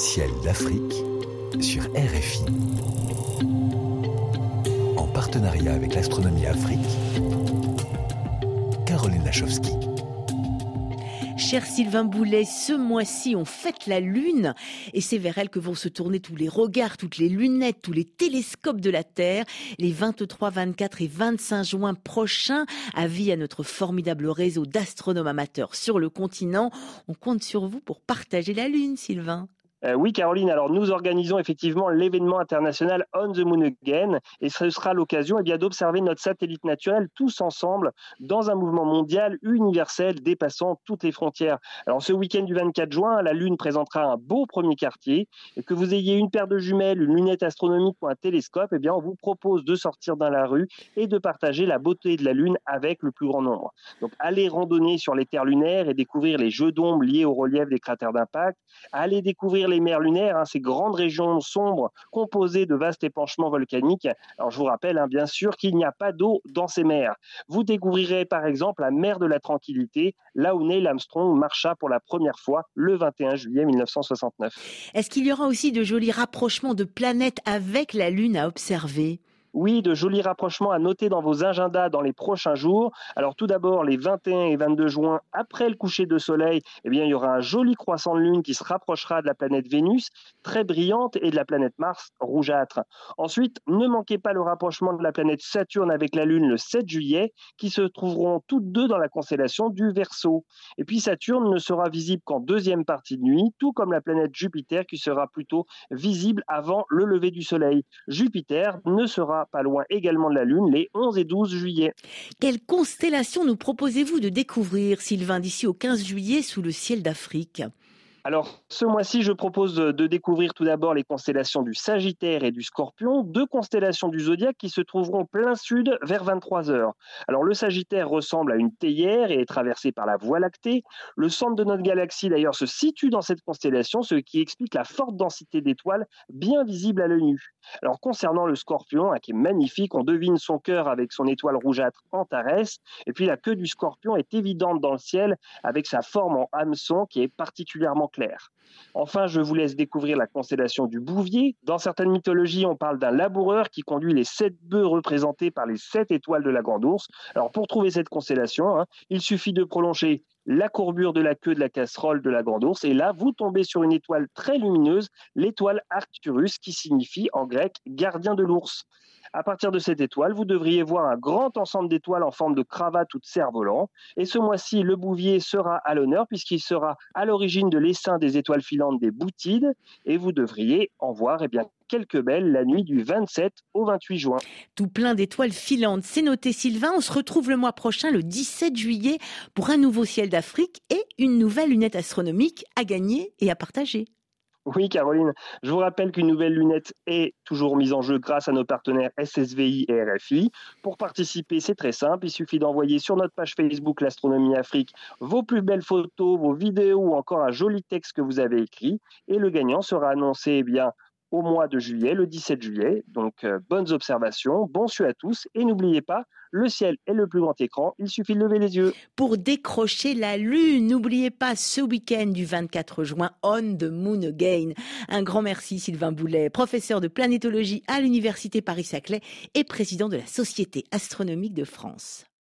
Ciel d'Afrique sur RFI. En partenariat avec l'Astronomie Afrique, Caroline Lachowski. Cher Sylvain Boulet, ce mois-ci, on fête la Lune et c'est vers elle que vont se tourner tous les regards, toutes les lunettes, tous les télescopes de la Terre les 23, 24 et 25 juin prochains. Avis à notre formidable réseau d'astronomes amateurs sur le continent. On compte sur vous pour partager la Lune, Sylvain. Euh, oui, Caroline. Alors, nous organisons effectivement l'événement international On the Moon Again, et ce sera l'occasion eh bien d'observer notre satellite naturel tous ensemble dans un mouvement mondial universel dépassant toutes les frontières. Alors, ce week-end du 24 juin, la Lune présentera un beau premier quartier, et que vous ayez une paire de jumelles, une lunette astronomique ou un télescope, eh bien, on vous propose de sortir dans la rue et de partager la beauté de la Lune avec le plus grand nombre. Donc, allez randonner sur les terres lunaires et découvrir les jeux d'ombre liés au relief des cratères d'impact. Découvrir les mers lunaires, hein, ces grandes régions sombres composées de vastes épanchements volcaniques. Alors je vous rappelle hein, bien sûr qu'il n'y a pas d'eau dans ces mers. Vous découvrirez par exemple la mer de la Tranquillité, là où Neil Armstrong marcha pour la première fois le 21 juillet 1969. Est-ce qu'il y aura aussi de jolis rapprochements de planètes avec la Lune à observer? Oui, de jolis rapprochements à noter dans vos agendas dans les prochains jours. Alors tout d'abord, les 21 et 22 juin, après le coucher de soleil, eh il y aura un joli croissant de lune qui se rapprochera de la planète Vénus, très brillante, et de la planète Mars, rougeâtre. Ensuite, ne manquez pas le rapprochement de la planète Saturne avec la Lune le 7 juillet, qui se trouveront toutes deux dans la constellation du Verseau. Et puis Saturne ne sera visible qu'en deuxième partie de nuit, tout comme la planète Jupiter qui sera plutôt visible avant le lever du soleil. Jupiter ne sera pas loin également de la Lune, les 11 et 12 juillet. Quelle constellation nous proposez-vous de découvrir, Sylvain, d'ici au 15 juillet sous le ciel d'Afrique? Alors, ce mois-ci, je propose de découvrir tout d'abord les constellations du Sagittaire et du Scorpion, deux constellations du zodiaque qui se trouveront plein sud vers 23 heures. Alors, le Sagittaire ressemble à une théière et est traversé par la Voie lactée. Le centre de notre galaxie, d'ailleurs, se situe dans cette constellation, ce qui explique la forte densité d'étoiles bien visible à l'œil nu. Alors, concernant le Scorpion, hein, qui est magnifique, on devine son cœur avec son étoile rougeâtre Antares, et puis la queue du Scorpion est évidente dans le ciel avec sa forme en hameçon qui est particulièrement Enfin, je vous laisse découvrir la constellation du Bouvier. Dans certaines mythologies, on parle d'un laboureur qui conduit les sept bœufs représentés par les sept étoiles de la Grande Ourse. Alors, pour trouver cette constellation, hein, il suffit de prolonger la courbure de la queue de la casserole de la Grande Ourse, et là, vous tombez sur une étoile très lumineuse, l'étoile Arcturus, qui signifie en grec gardien de l'ours. À partir de cette étoile, vous devriez voir un grand ensemble d'étoiles en forme de cravate ou de cerf-volant. Et ce mois-ci, le Bouvier sera à l'honneur puisqu'il sera à l'origine de l'essaim des étoiles filantes des Boutides. Et vous devriez en voir eh bien, quelques belles la nuit du 27 au 28 juin. Tout plein d'étoiles filantes. C'est noté Sylvain. On se retrouve le mois prochain, le 17 juillet, pour un nouveau ciel d'Afrique et une nouvelle lunette astronomique à gagner et à partager. Oui, Caroline. Je vous rappelle qu'une nouvelle lunette est toujours mise en jeu grâce à nos partenaires SSVI et RFI. Pour participer, c'est très simple. Il suffit d'envoyer sur notre page Facebook L'Astronomie Afrique vos plus belles photos, vos vidéos ou encore un joli texte que vous avez écrit. Et le gagnant sera annoncé eh bien, au mois de juillet, le 17 juillet. Donc, euh, bonnes observations, bon su à tous. Et n'oubliez pas, le ciel est le plus grand écran, il suffit de lever les yeux. Pour décrocher la Lune, n'oubliez pas ce week-end du 24 juin, On the Moon Again. Un grand merci Sylvain Boulet, professeur de planétologie à l'Université Paris-Saclay et président de la Société astronomique de France.